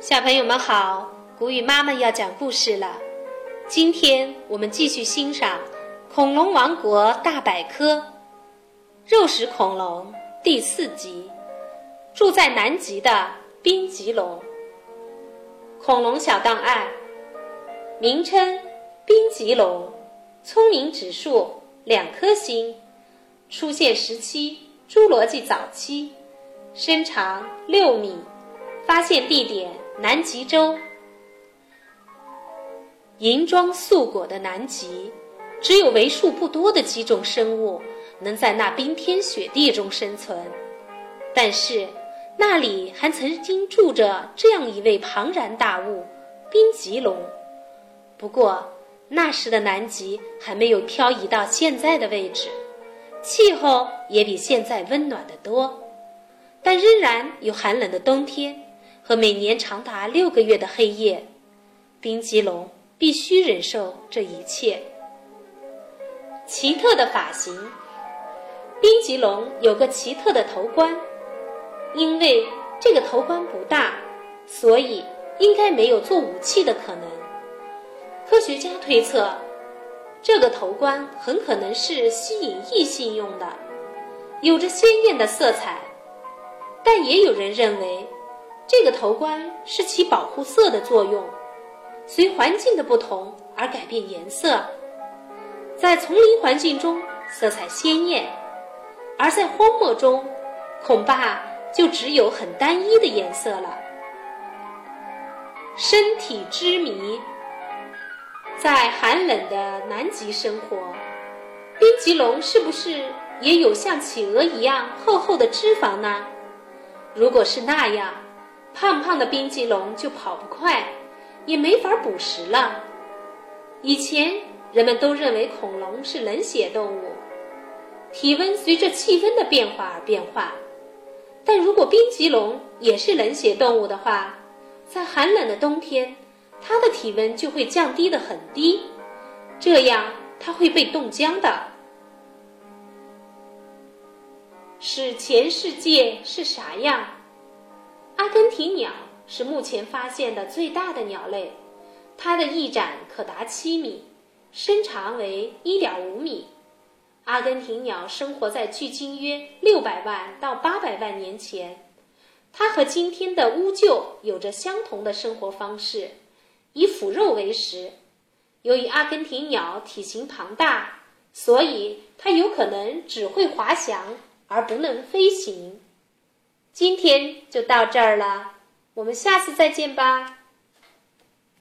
小朋友们好，古语妈妈要讲故事了。今天我们继续欣赏《恐龙王国大百科》肉食恐龙第四集：住在南极的冰棘龙。恐龙小档案：名称冰棘龙，聪明指数两颗星，出现时期侏罗纪早期，身长六米，发现地点南极洲。银装素裹的南极，只有为数不多的几种生物能在那冰天雪地中生存。但是，那里还曾经住着这样一位庞然大物——冰棘龙。不过，那时的南极还没有漂移到现在的位置，气候也比现在温暖得多，但仍然有寒冷的冬天和每年长达六个月的黑夜。冰棘龙。必须忍受这一切。奇特的发型，冰棘龙有个奇特的头冠，因为这个头冠不大，所以应该没有做武器的可能。科学家推测，这个头冠很可能是吸引异性用的，有着鲜艳的色彩。但也有人认为，这个头冠是起保护色的作用。随环境的不同而改变颜色，在丛林环境中色彩鲜艳，而在荒漠中，恐怕就只有很单一的颜色了。身体之谜，在寒冷的南极生活，冰棘龙是不是也有像企鹅一样厚厚的脂肪呢？如果是那样，胖胖的冰棘龙就跑不快。也没法捕食了。以前人们都认为恐龙是冷血动物，体温随着气温的变化而变化。但如果冰棘龙也是冷血动物的话，在寒冷的冬天，它的体温就会降低的很低，这样它会被冻僵的。史前世界是啥样？阿根廷鸟。是目前发现的最大的鸟类，它的翼展可达七米，身长为一点五米。阿根廷鸟生活在距今约六百万到八百万年前，它和今天的乌鹫有着相同的生活方式，以腐肉为食。由于阿根廷鸟体型庞大，所以它有可能只会滑翔而不能飞行。今天就到这儿了。我们下次再见吧。